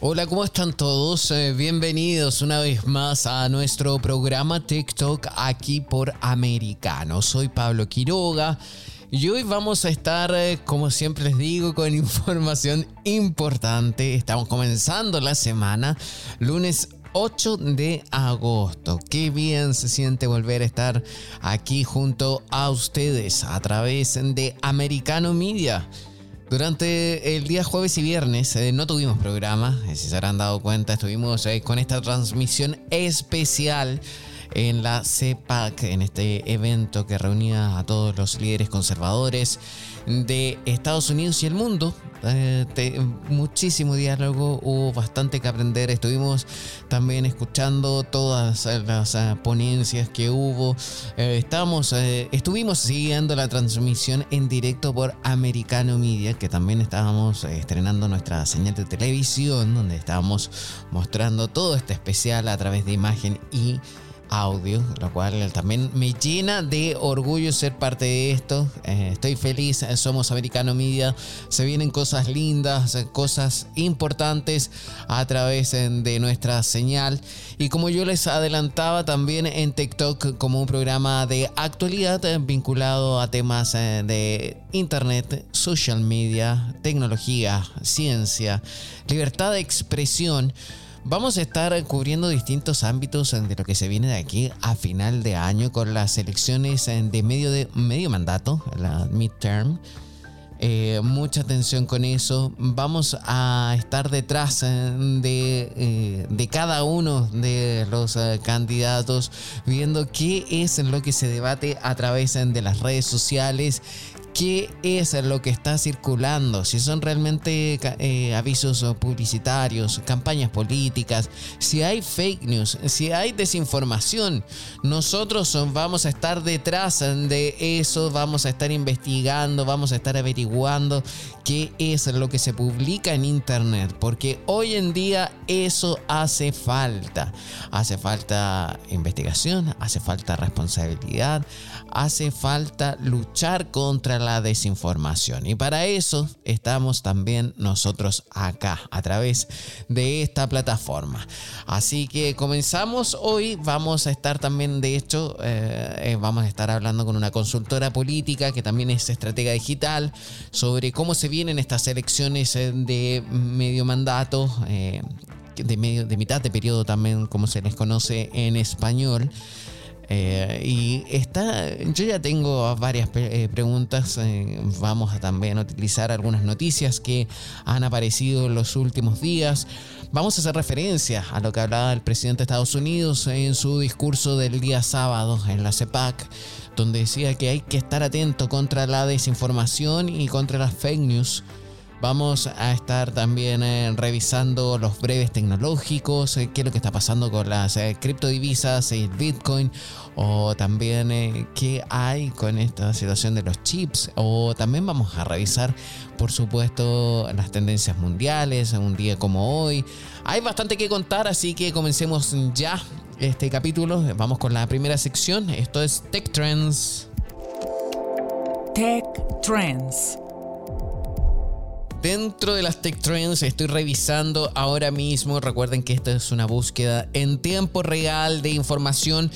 Hola, ¿cómo están todos? Eh, bienvenidos una vez más a nuestro programa TikTok aquí por Americano. Soy Pablo Quiroga y hoy vamos a estar, eh, como siempre les digo, con información importante. Estamos comenzando la semana, lunes 8 de agosto. Qué bien se siente volver a estar aquí junto a ustedes a través de Americano Media. Durante el día jueves y viernes eh, no tuvimos programa, eh, si se habrán dado cuenta, estuvimos eh, con esta transmisión especial en la CEPAC, en este evento que reunía a todos los líderes conservadores de Estados Unidos y el mundo. Eh, muchísimo diálogo, hubo bastante que aprender. Estuvimos también escuchando todas las eh, ponencias que hubo. Eh, estamos, estuvimos siguiendo la transmisión en directo por Americano Media, que también estábamos estrenando nuestra señal de televisión, donde estábamos mostrando todo este especial a través de imagen y audio, lo cual también me llena de orgullo ser parte de esto. Eh, estoy feliz, eh, somos Americano Media, se vienen cosas lindas, eh, cosas importantes a través de nuestra señal. Y como yo les adelantaba también en TikTok como un programa de actualidad vinculado a temas de internet, social media, tecnología, ciencia, libertad de expresión. Vamos a estar cubriendo distintos ámbitos de lo que se viene de aquí a final de año con las elecciones de medio, de, medio mandato, la midterm. Eh, mucha atención con eso. Vamos a estar detrás eh, eh, de cada uno de los candidatos, viendo qué es lo que se debate a través de las redes sociales qué es lo que está circulando, si son realmente eh, avisos publicitarios, campañas políticas, si hay fake news, si hay desinformación. Nosotros vamos a estar detrás de eso, vamos a estar investigando, vamos a estar averiguando qué es lo que se publica en Internet, porque hoy en día eso hace falta. Hace falta investigación, hace falta responsabilidad, hace falta luchar contra la desinformación. Y para eso estamos también nosotros acá, a través de esta plataforma. Así que comenzamos hoy, vamos a estar también, de hecho, eh, eh, vamos a estar hablando con una consultora política que también es estratega digital sobre cómo se vienen estas elecciones eh, de medio mandato. de, medio, de mitad de periodo también, como se les conoce en español. Eh, y está, yo ya tengo varias eh, preguntas. Eh, vamos a también utilizar algunas noticias que han aparecido en los últimos días. Vamos a hacer referencia a lo que hablaba el presidente de Estados Unidos en su discurso del día sábado en la CEPAC, donde decía que hay que estar atento contra la desinformación y contra las fake news. Vamos a estar también eh, revisando los breves tecnológicos, eh, qué es lo que está pasando con las eh, criptodivisas y Bitcoin, o también qué hay con esta situación de los chips, o también vamos a revisar, por supuesto, las tendencias mundiales, un día como hoy. Hay bastante que contar, así que comencemos ya este capítulo. Vamos con la primera sección, esto es Tech Trends. Tech Trends. Dentro de las Tech Trends estoy revisando ahora mismo, recuerden que esta es una búsqueda en tiempo real de información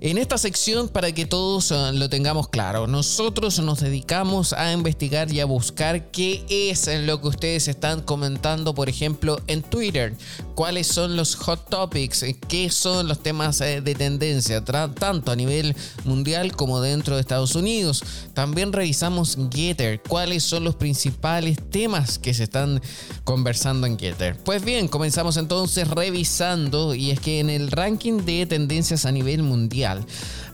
en esta sección para que todos ah, lo tengamos claro. Nosotros nos dedicamos a investigar y a buscar qué es lo que ustedes están comentando, por ejemplo, en Twitter. Cuáles son los hot topics, qué son los temas eh, de tendencia, tanto a nivel mundial como dentro de Estados Unidos. También revisamos Getter, cuáles son los principales temas que se están conversando en Getter. Pues bien, comenzamos entonces revisando y es que en el ranking de tendencias a nivel mundial,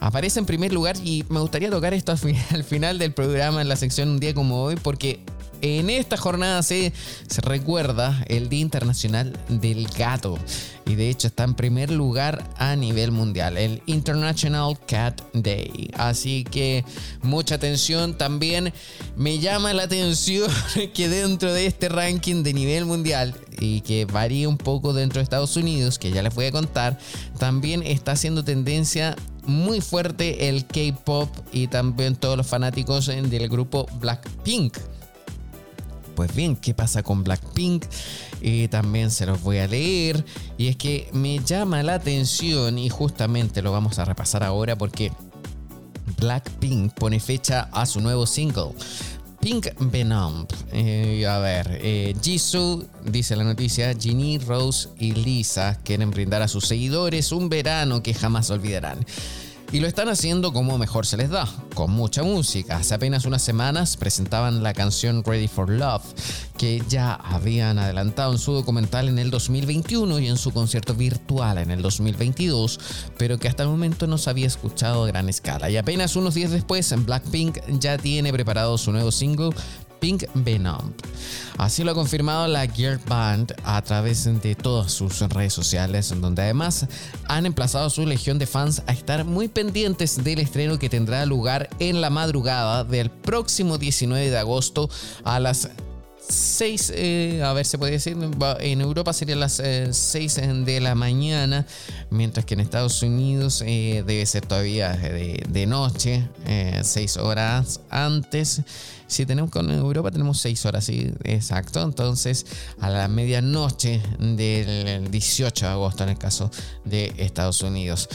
Aparece en primer lugar y me gustaría tocar esto al final del programa en la sección Un día como hoy porque en esta jornada se, se recuerda el Día Internacional del Gato y de hecho está en primer lugar a nivel mundial, el International Cat Day. Así que mucha atención, también me llama la atención que dentro de este ranking de nivel mundial y que varía un poco dentro de Estados Unidos, que ya les voy a contar, también está haciendo tendencia muy fuerte el K-pop y también todos los fanáticos del grupo Blackpink. Pues bien, ¿qué pasa con Blackpink? Y también se los voy a leer. Y es que me llama la atención y justamente lo vamos a repasar ahora porque Blackpink pone fecha a su nuevo single. Pink Venom. Eh, a ver, eh, Jisoo, dice la noticia, Ginny, Rose y Lisa quieren brindar a sus seguidores un verano que jamás olvidarán. Y lo están haciendo como mejor se les da, con mucha música. Hace apenas unas semanas presentaban la canción Ready for Love, que ya habían adelantado en su documental en el 2021 y en su concierto virtual en el 2022, pero que hasta el momento no se había escuchado a gran escala. Y apenas unos días después, Blackpink ya tiene preparado su nuevo single Pink Venom. Así lo ha confirmado la Gear Band a través de todas sus redes sociales, donde además han emplazado a su legión de fans a estar muy pendientes del estreno que tendrá lugar en la madrugada del próximo 19 de agosto a las 6, eh, a ver, se puede decir, en Europa serían las 6 eh, de la mañana, mientras que en Estados Unidos eh, debe ser todavía de, de noche, 6 horas antes. Si tenemos con Europa tenemos 6 horas, sí, exacto. Entonces, a la medianoche del 18 de agosto en el caso de Estados Unidos.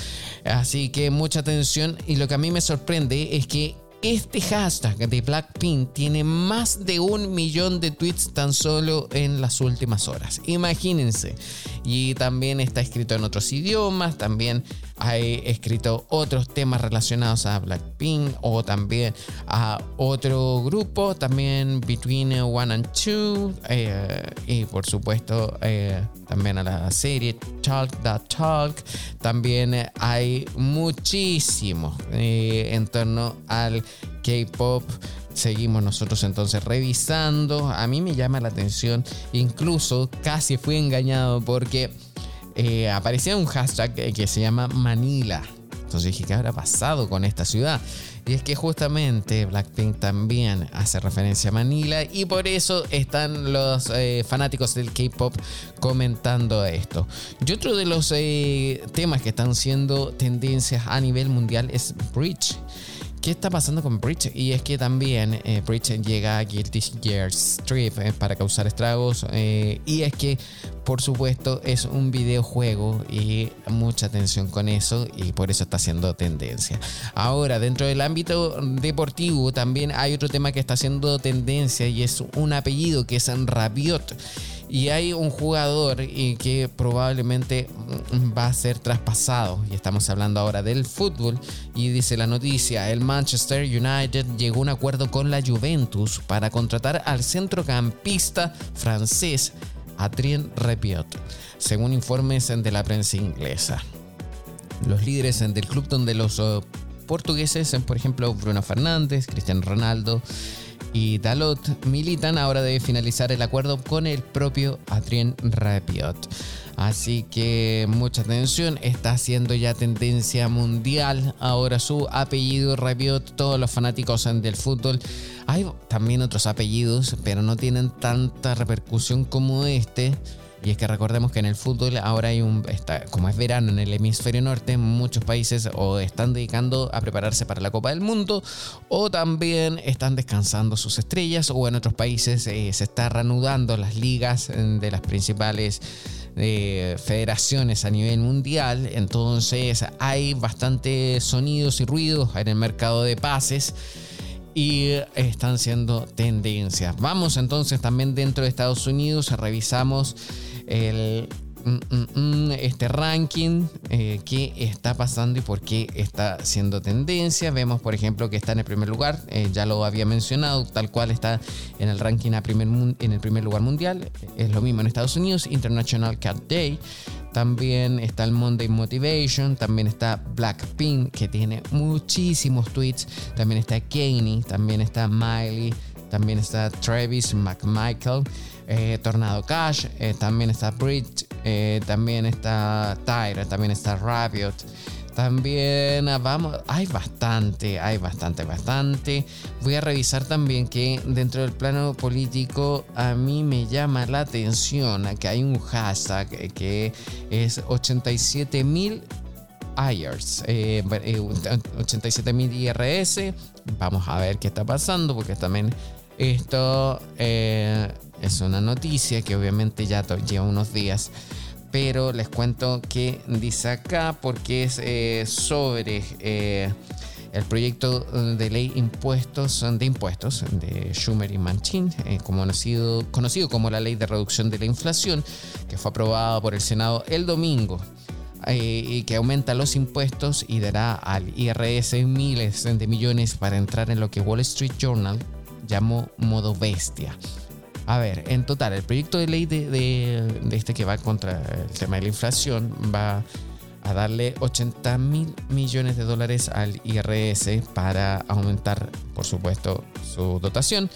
Así que mucha atención y lo que a mí me sorprende es que este hashtag de Blackpink tiene más de un millón de tweets tan solo en las últimas horas. Imagínense. Y también está escrito en otros idiomas, también hay escrito otros temas relacionados a Blackpink o también a otro grupo, también Between One and Two eh, y por supuesto eh, también a la serie Talk That Talk. También hay muchísimo eh, en torno al K-Pop seguimos nosotros entonces revisando. A mí me llama la atención, incluso casi fui engañado porque eh, aparecía un hashtag que se llama Manila. Entonces dije, ¿qué habrá pasado con esta ciudad? Y es que justamente Blackpink también hace referencia a Manila y por eso están los eh, fanáticos del K-Pop comentando esto. Y otro de los eh, temas que están siendo tendencias a nivel mundial es Bridge. ¿Qué está pasando con Bridge? Y es que también eh, Bridge llega a Guilty Gear Strip eh, para causar estragos. Eh, y es que, por supuesto, es un videojuego y mucha atención con eso. Y por eso está haciendo tendencia. Ahora, dentro del ámbito deportivo, también hay otro tema que está haciendo tendencia y es un apellido que es Rabiot y hay un jugador que probablemente va a ser traspasado. Y estamos hablando ahora del fútbol. Y dice la noticia, el Manchester United llegó a un acuerdo con la Juventus para contratar al centrocampista francés Adrien Rabiot, según informes de la prensa inglesa. Los líderes del club donde los oh, portugueses, por ejemplo Bruno Fernández, Cristiano Ronaldo, y Dalot militan, ahora debe finalizar el acuerdo con el propio Adrien Rabiot. Así que mucha atención, está haciendo ya tendencia mundial. Ahora su apellido Rabiot, todos los fanáticos del fútbol. Hay también otros apellidos, pero no tienen tanta repercusión como este. Y es que recordemos que en el fútbol ahora hay un, como es verano en el hemisferio norte, muchos países o están dedicando a prepararse para la Copa del Mundo o también están descansando sus estrellas o en otros países eh, se está reanudando las ligas eh, de las principales eh, federaciones a nivel mundial. Entonces hay bastantes sonidos y ruidos en el mercado de pases y están siendo tendencias. Vamos entonces también dentro de Estados Unidos, revisamos el, mm, mm, mm, este ranking, eh, qué está pasando y por qué está siendo tendencia. Vemos, por ejemplo, que está en el primer lugar, eh, ya lo había mencionado, tal cual está en el ranking en el primer lugar mundial. Es lo mismo en Estados Unidos, International Cat Day. También está el Monday Motivation, también está Blackpink, que tiene muchísimos tweets. También está Kanye, también está Miley, también está Travis McMichael, eh, Tornado Cash, eh, también está Bridge, eh, también está Tyra, también está Rabiot. También ah, vamos, hay bastante, hay bastante, bastante. Voy a revisar también que dentro del plano político a mí me llama la atención que hay un hashtag que es 87 mil IRS, 87 mil IRS. Vamos a ver qué está pasando porque también esto eh, es una noticia que obviamente ya lleva unos días, pero les cuento que dice acá porque es eh, sobre eh, el proyecto de ley impuestos de impuestos de Schumer y Manchin, conocido, conocido como la ley de reducción de la inflación, que fue aprobada por el Senado el domingo y que aumenta los impuestos y dará al IRS miles de millones para entrar en lo que Wall Street Journal llamó modo bestia. A ver, en total, el proyecto de ley de, este que va contra el tema de la inflación va a darle 80 mil millones de dólares al IRS para aumentar, por supuesto, su dotación.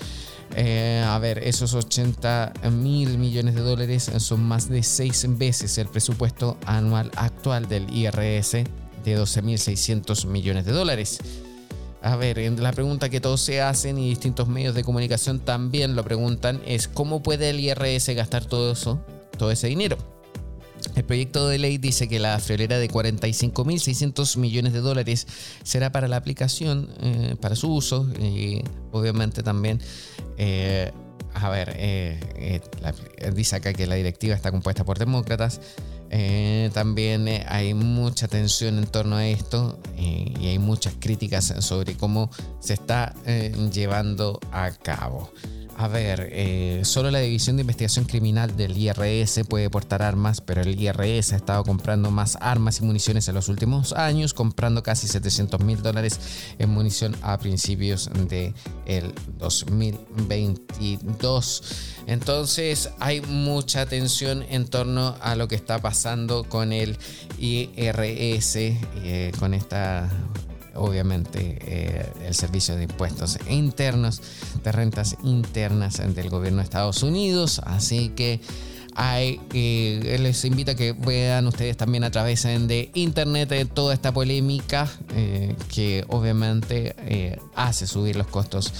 Eh, a ver, esos 80 mil millones de dólares son más de seis veces el presupuesto anual actual del IRS de 12.600 millones de dólares. A ver, la pregunta que todos se hacen y distintos medios de comunicación también lo preguntan es cómo puede el IRS gastar todo eso, todo ese dinero. El proyecto de ley dice que la friolera de 45.600 millones de dólares será para la aplicación, eh, para su uso y obviamente también eh, a ver, eh, dice acá que la directiva está compuesta por demócratas. Eh, también eh, hay mucha tensión en torno a esto eh, y hay muchas críticas sobre cómo se está llevando a cabo. A ver, eh, solo la División de Investigación Criminal del IRS puede portar armas, pero el IRS ha estado comprando más armas y municiones en los últimos años, comprando casi 700 mil dólares en munición a principios del el 2022. Entonces hay mucha tensión en torno a lo que está pasando con el IRS, eh, con esta obviamente eh, el servicio de impuestos internos, de rentas internas del gobierno de Estados Unidos. Así que eh, les invito a que vean ustedes también a través de internet eh, toda esta polémica que obviamente hace subir los costos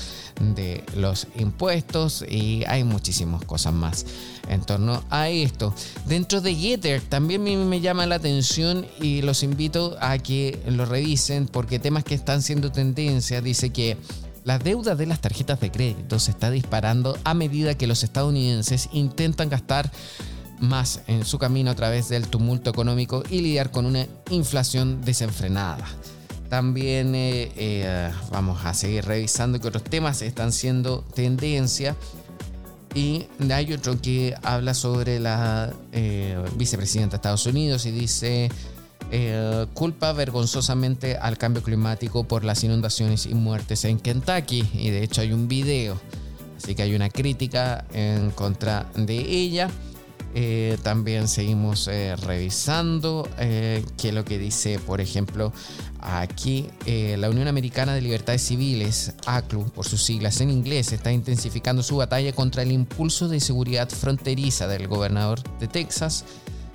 de los impuestos y hay muchísimas cosas más en torno a esto. Dentro de Getter también me, llama la atención y los invito a que lo revisen porque temas que están siendo tendencia dice que la deuda de las tarjetas de crédito se está disparando a medida que los estadounidenses intentan gastar más en su camino a través del tumulto económico y lidiar con una inflación desenfrenada. También eh, eh, vamos a seguir revisando que otros temas están siendo tendencia. Y hay otro que habla sobre la eh, vicepresidenta de Estados Unidos y dice, eh, culpa vergonzosamente al cambio climático por las inundaciones y muertes en Kentucky. Y de hecho hay un video, así que hay una crítica en contra de ella. Eh, también seguimos revisando qué es lo que dice, por ejemplo, Aquí, eh, la Unión Americana de Libertades Civiles, ACLU por sus siglas en inglés, está intensificando su batalla contra el impulso de seguridad fronteriza del gobernador de Texas,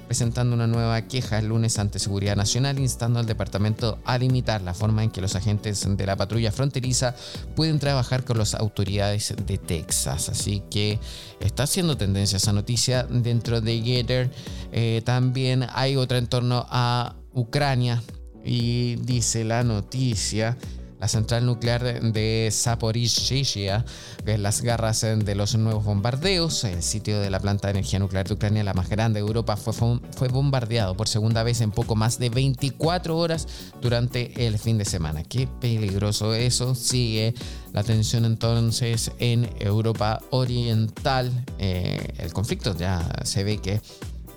presentando una nueva queja el lunes ante Seguridad Nacional, instando al departamento a limitar la forma en que los agentes de la patrulla fronteriza pueden trabajar con las autoridades de Texas. Así que está haciendo tendencia esa noticia dentro de Getter. Eh, también hay otra en torno a Ucrania, y dice la noticia, la central nuclear de Zaporizhzhia, las garras de los nuevos bombardeos. El sitio de la planta de energía nuclear de Ucrania, la más grande de Europa, fue, fue bombardeado por segunda vez en poco más de 24 horas durante el fin de semana. Qué peligroso eso. Sigue la tensión entonces en Europa Oriental. Eh, el conflicto ya se ve que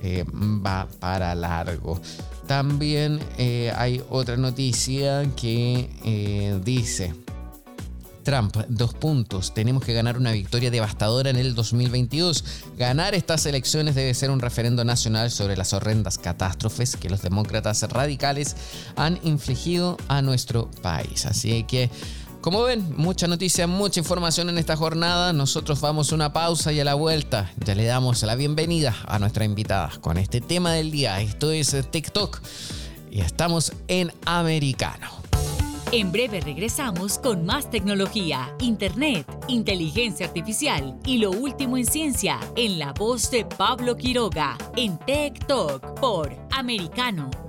eh, va para largo. También eh, hay otra noticia que eh, dice, Trump, dos puntos, tenemos que ganar una victoria devastadora en el 2022. Ganar estas elecciones debe ser un referendo nacional sobre las horrendas catástrofes que los demócratas radicales han infligido a nuestro país. Así que Como ven, mucha noticia, mucha información en esta jornada. Nosotros vamos a una pausa y a la vuelta ya le damos la bienvenida a nuestra invitada con este tema del día. Esto es TikTok y estamos en Americano. En breve regresamos con más tecnología, internet, inteligencia artificial y lo último en ciencia en la voz de Pablo Quiroga en Talk por Americano.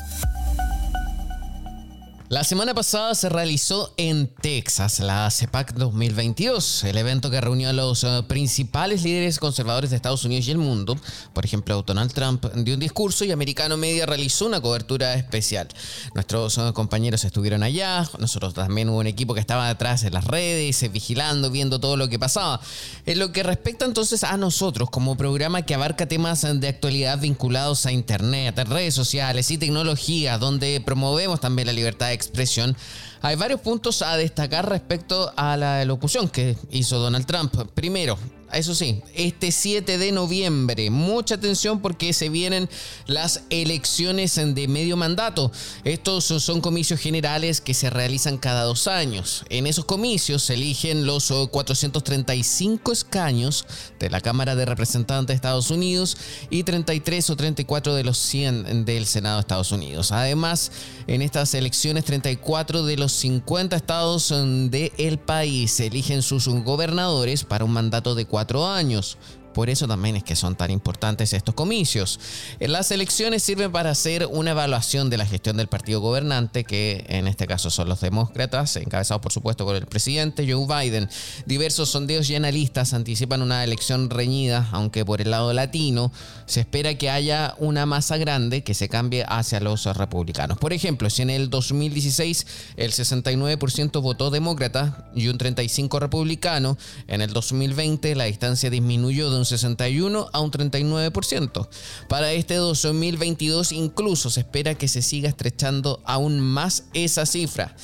La semana pasada se realizó en Texas la CEPAC 2022, el evento que reunió a los eh, principales líderes conservadores de Estados Unidos y el mundo. Por ejemplo, Donald Trump dio un discurso y Americano Media realizó una cobertura especial. Nuestros eh, compañeros estuvieron allá, nosotros también hubo un equipo que estaba detrás en las redes, eh, vigilando, viendo todo lo que pasaba. En lo que respecta entonces a nosotros como programa que abarca temas de actualidad vinculados a Internet, redes sociales y tecnología, donde promovemos también la libertad de expresión, hay varios puntos a destacar respecto a la locución que hizo Donald Trump. Primero, eso sí, este 7 de noviembre. Mucha atención porque se vienen las elecciones de medio mandato. Estos son comicios generales que se realizan cada dos años. En esos comicios se eligen los 435 escaños de la Cámara de Representantes de Estados Unidos y 33 o 34 de los 100 del Senado de Estados Unidos. Además, en estas elecciones, 34 de los 50 estados del país eligen sus gobernadores para un mandato de cuatro años. Por eso también es que son tan importantes estos comicios. Las elecciones sirven para hacer una evaluación de la gestión del partido gobernante, que en este caso son los demócratas, encabezados por supuesto por el presidente Joe Biden. Diversos sondeos y analistas anticipan una elección reñida, aunque por el lado latino se espera que haya una masa grande que se cambie hacia los republicanos. Por ejemplo, si en el 2016 el 69% votó demócrata y un 35% republicano, en el 2020 la distancia disminuyó de un 61 a un 39%. Para este 2022 incluso se espera que se siga estrechando aún más esa cifra.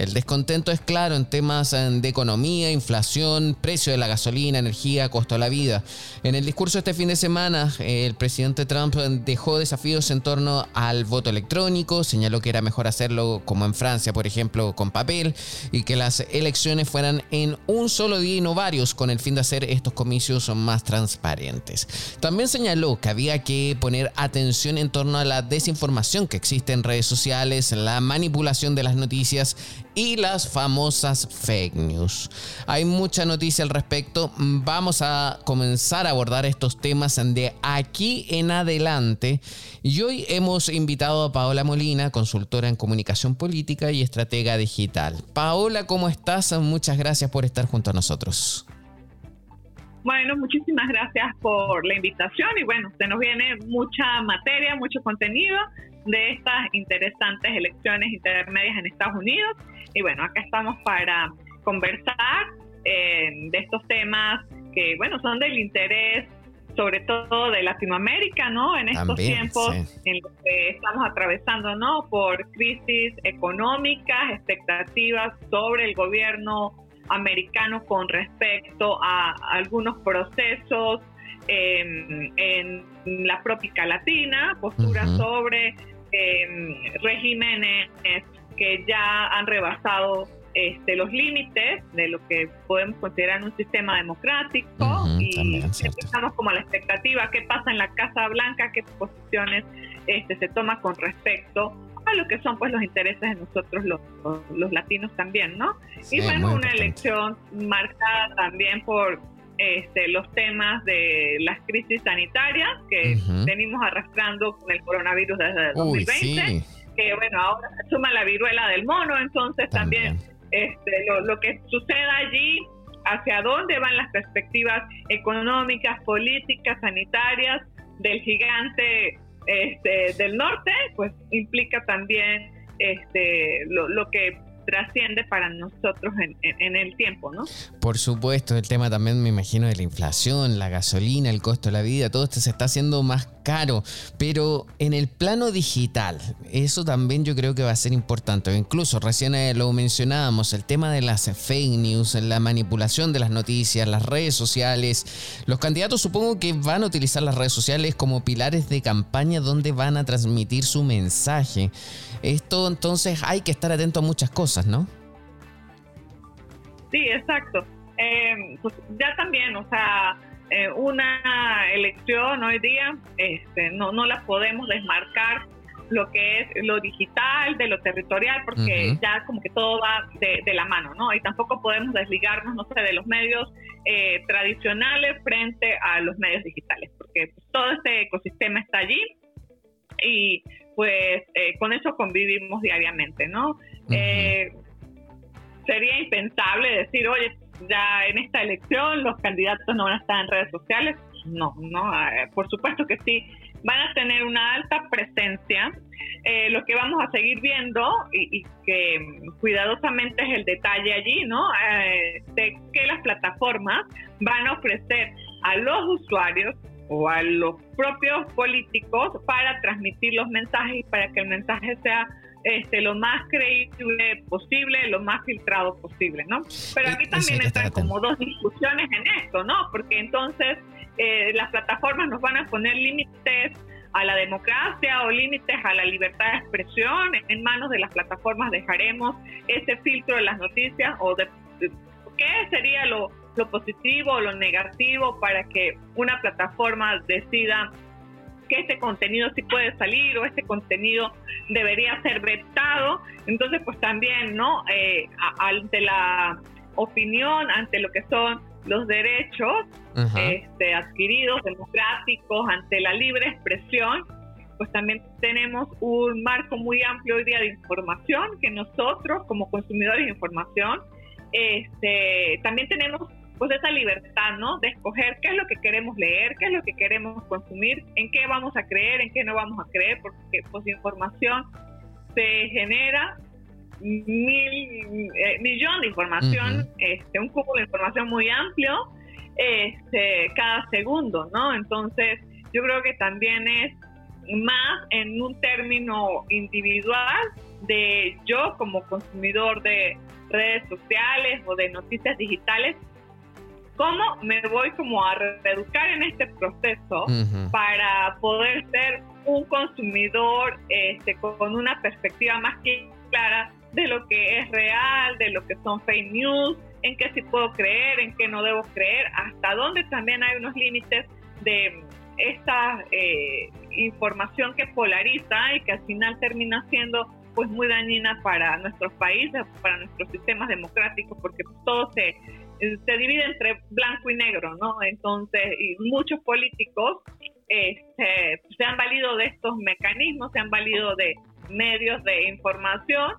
El descontento es claro en temas eh, de economía, inflación, precio de la gasolina, energía, costo de la vida. En el discurso este fin de semana, el presidente Trump dejó desafíos en torno al voto electrónico, señaló que era mejor hacerlo como en Francia, por ejemplo, con papel, y que las elecciones fueran en un solo día y no varios, con el fin de hacer estos comicios más transparentes. También señaló que había que poner atención en torno a la desinformación que existe en redes sociales, la manipulación de las noticias y las famosas fake news. Hay mucha noticia al respecto. Vamos a comenzar a abordar estos temas de aquí en adelante. Y hoy hemos invitado a Paola Molina, consultora en comunicación política y estratega digital. Paola, ¿cómo estás? Muchas gracias por estar junto a nosotros. Bueno, muchísimas gracias por la invitación y bueno, se nos viene mucha materia, mucho contenido de estas interesantes elecciones intermedias en Estados Unidos. Y bueno, acá estamos para conversar eh, de estos temas que, bueno, son del interés sobre todo de Latinoamérica, ¿no? En estos tiempos en los que estamos atravesando, ¿no? Por crisis económicas, expectativas sobre el gobierno americano con respecto a algunos procesos em, en la propia Latina, posturas sobre em, regímenes que ya han rebasado este, los límites de lo que podemos considerar un sistema democrático y empezamos como a la expectativa qué pasa en la Casa Blanca, qué posiciones este, se toma con respecto a lo que son pues los intereses de nosotros los, los, latinos también, ¿no? y bueno, una elección marcada también por este, los temas de las crisis sanitarias que venimos arrastrando con el coronavirus desde 2020. Que bueno, ahora suma la viruela del mono, entonces también este, lo, que suceda allí, hacia dónde van las perspectivas económicas, políticas, sanitarias del gigante este, del norte, pues implica también este, lo, lo que trasciende para nosotros en, el tiempo, ¿no? Por supuesto, el tema también me imagino de la inflación, la gasolina, el costo de la vida, todo esto se está haciendo más caro, pero en el plano digital, eso también yo creo que va a ser importante. Incluso recién eh, lo mencionábamos, el tema de las fake news, la manipulación de las noticias, las redes sociales. Los candidatos supongo que van a utilizar las redes sociales como pilares de campaña donde van a transmitir su mensaje. Esto entonces hay que estar atento a muchas cosas, ¿no? Sí, exacto. Eh, pues ya también, o sea, eh, una elección hoy día este, no, no la podemos desmarcar lo que es lo digital de lo territorial, porque ya como que todo va de, la mano, ¿no? Y tampoco podemos desligarnos, no sé, de los medios eh, tradicionales frente a los medios digitales, porque pues, todo este ecosistema está allí y pues eh, con eso convivimos diariamente, ¿no? Eh, sería impensable decir, oye, ya en esta elección los candidatos no van a estar en redes sociales. No, no, eh, por supuesto que sí, van a tener una alta presencia. lo que vamos a seguir viendo y, que cuidadosamente es el detalle allí, ¿no? de que las plataformas van a ofrecer a los usuarios o a los propios políticos para transmitir los mensajes y para que el mensaje sea este, lo más creíble posible, lo más filtrado posible, ¿no? Pero aquí también están como dos discusiones en esto, ¿no? Porque entonces eh, las plataformas nos van a poner límites a la democracia o límites a la libertad de expresión. En manos de las plataformas dejaremos ese filtro de las noticias o de qué sería lo lo positivo o lo negativo para que una plataforma decida que este contenido sí puede salir o este contenido debería ser vetado. Entonces, pues también, ¿no? Eh, ante la opinión, ante lo que son los derechos este, adquiridos, democráticos, ante la libre expresión, pues también tenemos un marco muy amplio hoy día de información que nosotros como consumidores de información este, también tenemos pues esa libertad, ¿no? De escoger qué es lo que queremos leer, qué es lo que queremos consumir, en qué vamos a creer, en qué no vamos a creer, porque pues información se genera mil, eh, millón de información, este, un cubo de información muy amplio, este, cada segundo, ¿no? Entonces, yo creo que también es más en un término individual de yo como consumidor de redes sociales o de noticias digitales, cómo me voy como a reeducar en este proceso para poder ser un consumidor este, con una perspectiva más clara de lo que es real, de lo que son fake news, en qué sí puedo creer, en qué no debo creer, hasta dónde también hay unos límites de esta eh, información que polariza y que al final termina siendo pues muy dañina para nuestros países, para nuestros sistemas democráticos, porque todo se se divide entre blanco y negro, ¿no? Entonces, y muchos políticos este, se han valido de estos mecanismos, se han valido de medios de información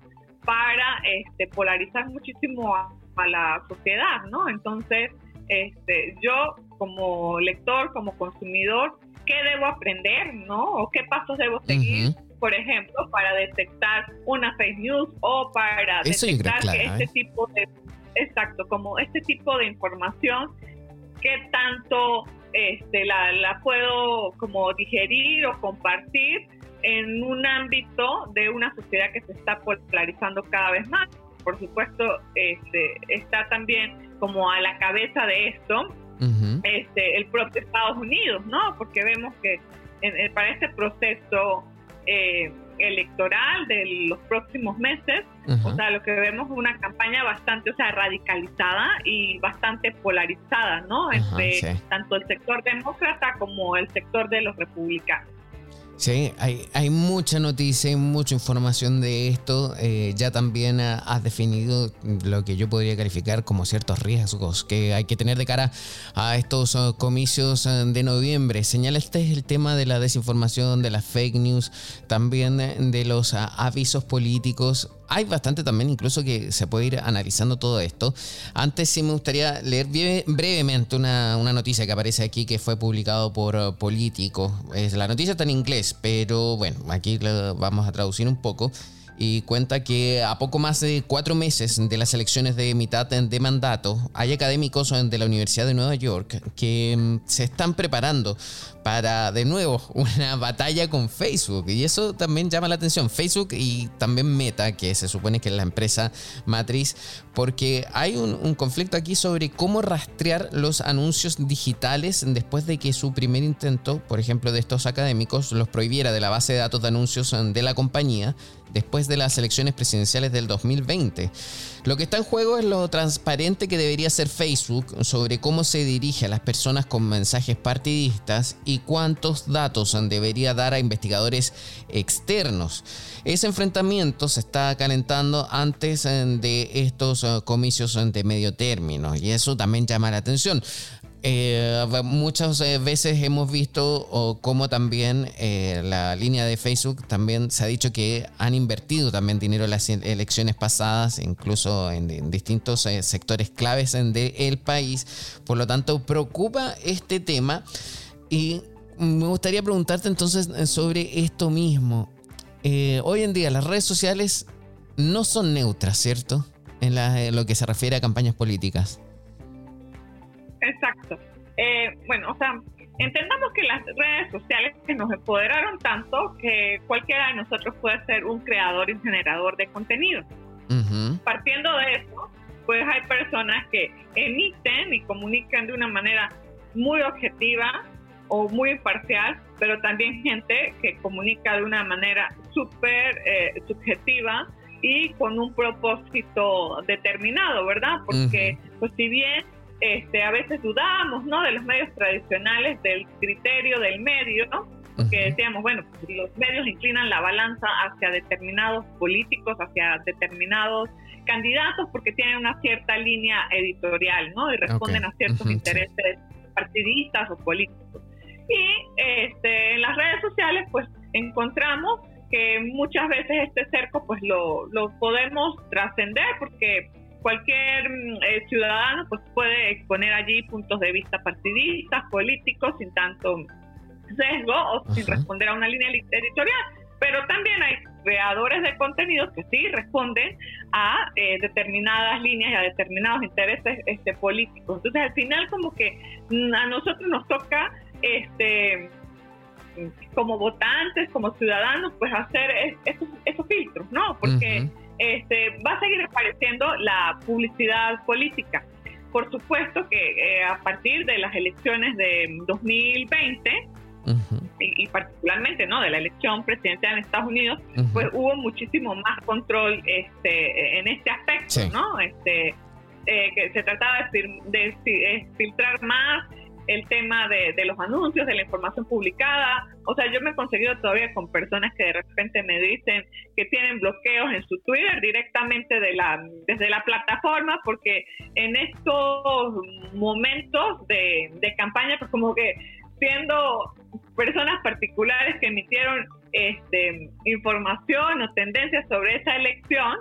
para este, polarizar muchísimo a, la sociedad, ¿no? Entonces, este, yo como lector, como consumidor, ¿qué debo aprender, no? ¿O qué pasos debo seguir? por ejemplo, para detectar una fake news o para detectar que este ¿eh? tipo de exacto, como este tipo de información, qué tanto este, la, la puedo como digerir o compartir en un ámbito de una sociedad que se está polarizando cada vez más. por supuesto, este, está también como a la cabeza de esto este, el propio Estados Unidos, ¿no? Porque vemos que para este proceso eh, electoral de los próximos meses, o sea, lo que vemos es una campaña bastante, o sea, radicalizada y bastante polarizada, ¿no? Entre tanto el sector demócrata como el sector de los republicanos. Sí, hay, hay mucha noticia y mucha información de esto. Eh, ya también has definido lo que yo podría calificar como ciertos riesgos que hay que tener de cara a estos uh, comicios uh, de noviembre. Señalaste el tema de la desinformación, de las fake news, también de los avisos políticos hay bastante también, incluso que se puede ir analizando todo esto. Antes sí me gustaría leer brevemente una, noticia que aparece aquí que fue publicado por uh, Político. La noticia está en inglés, pero bueno, aquí lo vamos a traducir un poco y cuenta que a poco más de cuatro meses de las elecciones de mitad de mandato, hay académicos de la Universidad de Nueva York que mm, se están preparando para de nuevo una batalla con Facebook. Y eso también llama la atención. Facebook y también Meta, que se supone que es la empresa matriz, porque hay un, un, conflicto aquí sobre cómo rastrear los anuncios digitales después de que su primer intento, por ejemplo, de estos académicos, los prohibiera de la base de datos de anuncios de la compañía después de las elecciones presidenciales del 2020. Lo que está en juego es lo transparente que debería ser Facebook sobre cómo se dirige a las personas con mensajes partidistas y cuántos datos debería dar a investigadores externos. Ese enfrentamiento se está calentando antes eh, de estos eh, comicios de medio término y eso también llama la atención. Eh, muchas eh, veces hemos visto cómo también eh, la línea de Facebook también se ha dicho que han invertido también dinero en las elecciones pasadas, incluso en, distintos sectores claves del país. Por lo tanto, preocupa este tema y me gustaría preguntarte entonces sobre esto mismo. hoy en día las redes sociales no son neutras, ¿cierto? en lo que se refiere a campañas políticas. Exacto. Eh, bueno, o sea, entendamos que las redes sociales nos empoderaron tanto que cualquiera de nosotros puede ser un creador y un generador de contenido. Partiendo de eso, pues hay personas que emiten y comunican de una manera muy objetiva o muy imparcial, pero también gente que comunica de una manera súper eh, subjetiva y con un propósito determinado, ¿verdad? Porque, pues si bien este, a veces dudamos ¿no? de los medios tradicionales, del criterio del medio, ¿no? porque decíamos, bueno, pues, los medios inclinan la balanza hacia determinados políticos, hacia determinados candidatos, porque tienen una cierta línea editorial, ¿no? Y responden a ciertos intereses partidistas o políticos. Y este, en las redes sociales, pues encontramos que muchas veces este cerco, pues lo, lo podemos trascender, porque cualquier mm, eh, ciudadano pues puede exponer allí puntos de vista partidistas, políticos, sin tanto sesgo o sin responder a una línea editorial. Pero también hay creadores de contenidos que sí responden a eh, determinadas líneas y a determinados intereses este, políticos. Entonces, al final, como que mm, a nosotros nos toca, este, como votantes, como ciudadanos, pues hacer esos filtros, ¿no? Porque este, va a seguir apareciendo la publicidad política. Por supuesto que eh, a partir de las elecciones de 2020, y, particularmente no de la elección presidencial en Estados Unidos, pues hubo muchísimo más control este, en este aspecto, ¿no? Este, eh, que se trataba de, de, filtrar más el tema de, los anuncios, de la información publicada. O sea, yo me he conseguido todavía con personas que de repente me dicen que tienen bloqueos en su Twitter directamente de la, desde la plataforma, porque en estos momentos de, campaña, pues como que siendo personas particulares que emitieron este, información o tendencias sobre esa elección,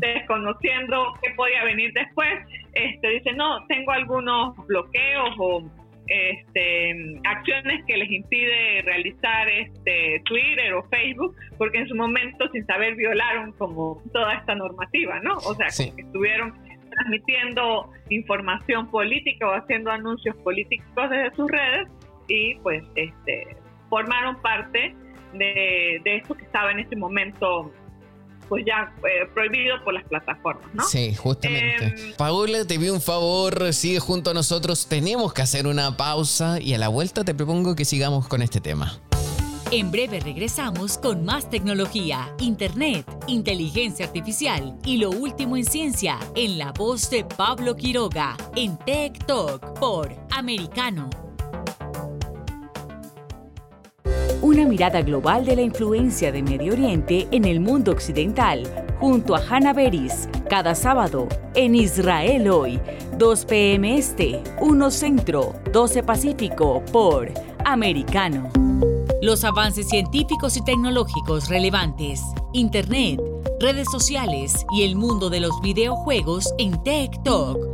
desconociendo qué podía venir después, este, dicen, no, tengo algunos bloqueos o este, acciones que les impide realizar este Twitter o Facebook, porque en su momento sin saber violaron como toda esta normativa, ¿no? O sea, que estuvieron transmitiendo información política o haciendo anuncios políticos desde sus redes y pues este formaron parte de, de esto que estaba en ese momento pues ya eh, prohibido por las plataformas, ¿no? Sí, justamente. Em, Paula, te pido un favor, sigue junto a nosotros, tenemos que hacer una pausa y a la vuelta te propongo que sigamos con este tema. En breve regresamos con más tecnología, internet, inteligencia artificial y lo último en ciencia en la voz de Pablo Quiroga en Tech Talk por Americano. Una mirada global de la influencia de Medio Oriente en el mundo occidental, junto a Hannah Beris, cada sábado en Israel hoy, 2 p.m. Este, 1 Centro, 12 Pacífico, por Americano. Los avances científicos y tecnológicos relevantes, Internet, redes sociales y el mundo de los videojuegos en Tech Talk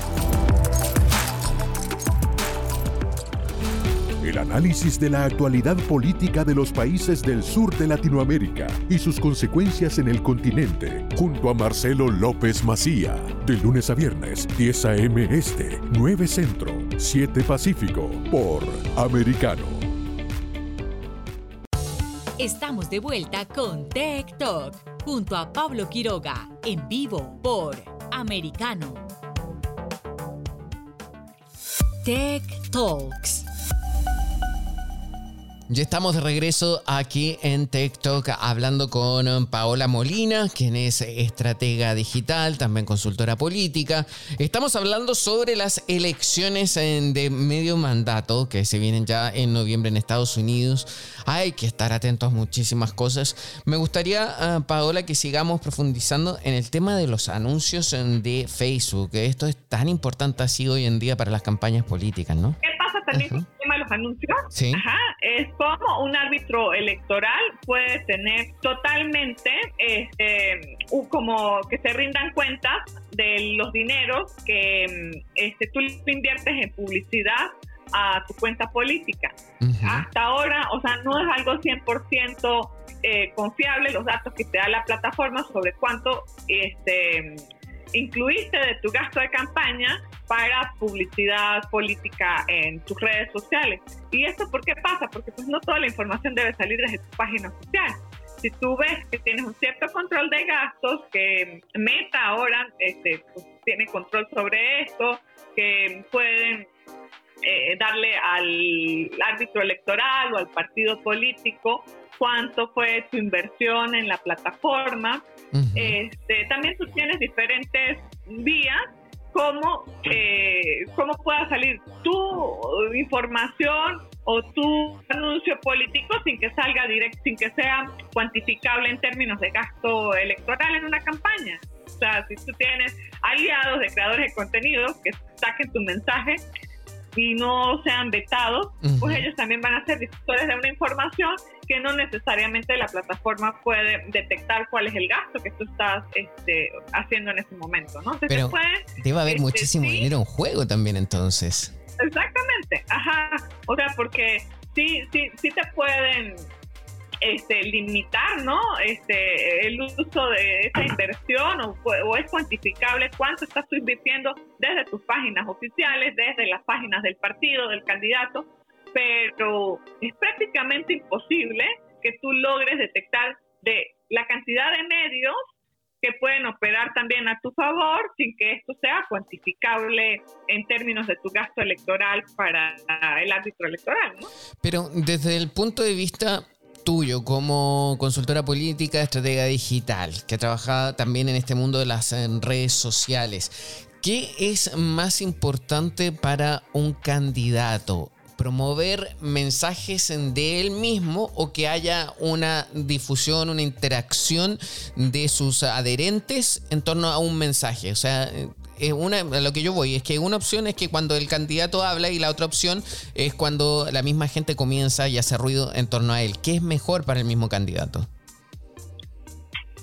El análisis de la actualidad política de los países del sur de Latinoamérica y sus consecuencias en el continente, junto a Marcelo López Macía, de lunes a viernes, 10 a.m. Este, 9 Centro, 7 Pacífico, por Americano. Estamos de vuelta con Tech Talk, junto a Pablo Quiroga, en vivo por Americano. Tech Talks ya estamos de regreso aquí en TikTok hablando con Paola Molina, quien es estratega digital, también consultora política. Estamos hablando sobre las elecciones de medio mandato que se vienen ya en noviembre en Estados Unidos. Hay que estar atentos a muchísimas cosas. Me gustaría, ah, Paola, que sigamos profundizando en el tema de los anuncios de Facebook. Esto es tan importante así hoy en día para las campañas políticas, ¿no? ¿Qué pasa también con el tema de los anuncios? Sí. Ajá, es como un árbitro electoral puede tener totalmente este, como que se rindan cuentas de los dineros que este, tú inviertes en publicidad a tu cuenta política. Hasta ahora, o sea, no es algo 100% eh, confiable los datos que te da la plataforma sobre cuánto este, incluiste de tu gasto de campaña para publicidad política en tus redes sociales. ¿Y esto por qué pasa? Porque pues no toda la información debe salir desde tu página oficial. Si tú ves que tienes un cierto control de gastos, que Meta ahora este, pues, tiene control sobre esto, que pueden eh, darle al árbitro electoral o al partido político cuánto fue tu inversión en la plataforma. este, también tú tienes diferentes vías cómo, eh, cómo pueda salir tu información o tu anuncio político sin que salga directo, sin que sea cuantificable en términos de gasto electoral en una campaña. O sea, si tú tienes aliados de creadores de contenido que saquen tu mensaje y no sean vetados, pues ellos también van a ser difusores de una información que no necesariamente la plataforma puede detectar cuál es el gasto que tú estás este, haciendo en ese momento, ¿no? Pero debe haber este, muchísimo dinero en juego también entonces. Exactamente, ajá. O sea, porque sí, sí, sí te pueden este, limitar ¿no? este, el uso de esa inversión o, es cuantificable cuánto estás invirtiendo desde tus páginas oficiales, desde las páginas del partido, del candidato, pero es prácticamente imposible que tú logres detectar de la cantidad de medios que pueden operar también a tu favor sin que esto sea cuantificable en términos de tu gasto electoral para el árbitro electoral. ¿no? Pero desde el punto de vista tuyo como consultora política, estratega digital, que ha trabajado también en este mundo de las redes sociales, ¿qué es más importante para un candidato? Promover mensajes de él mismo o que haya una difusión, una interacción de sus adherentes en torno a un mensaje. O sea, una, lo que yo voy es que una opción es que cuando el candidato habla y la otra opción es cuando la misma gente comienza y hace ruido en torno a él. ¿Qué es mejor para el mismo candidato?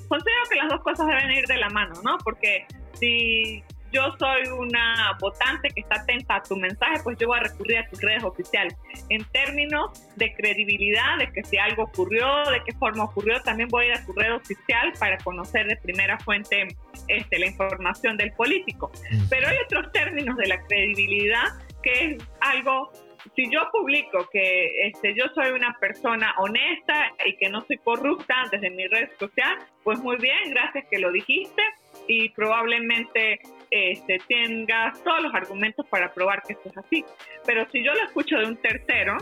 Considero que las dos cosas deben ir de la mano, ¿no? Porque si yo soy una votante que está atenta a tu mensaje, pues yo voy a recurrir a tus redes oficiales. En términos de credibilidad, de que si algo ocurrió, de qué forma ocurrió, también voy a ir a tu red oficial para conocer de primera fuente este, la información del político. Pero hay otros términos de la credibilidad que es algo si yo publico que este, yo soy una persona honesta y que no soy corrupta desde mi red social, pues muy bien, gracias que lo dijiste y probablemente este, tengas todos los argumentos para probar que esto es así. Pero si yo lo escucho de un tercero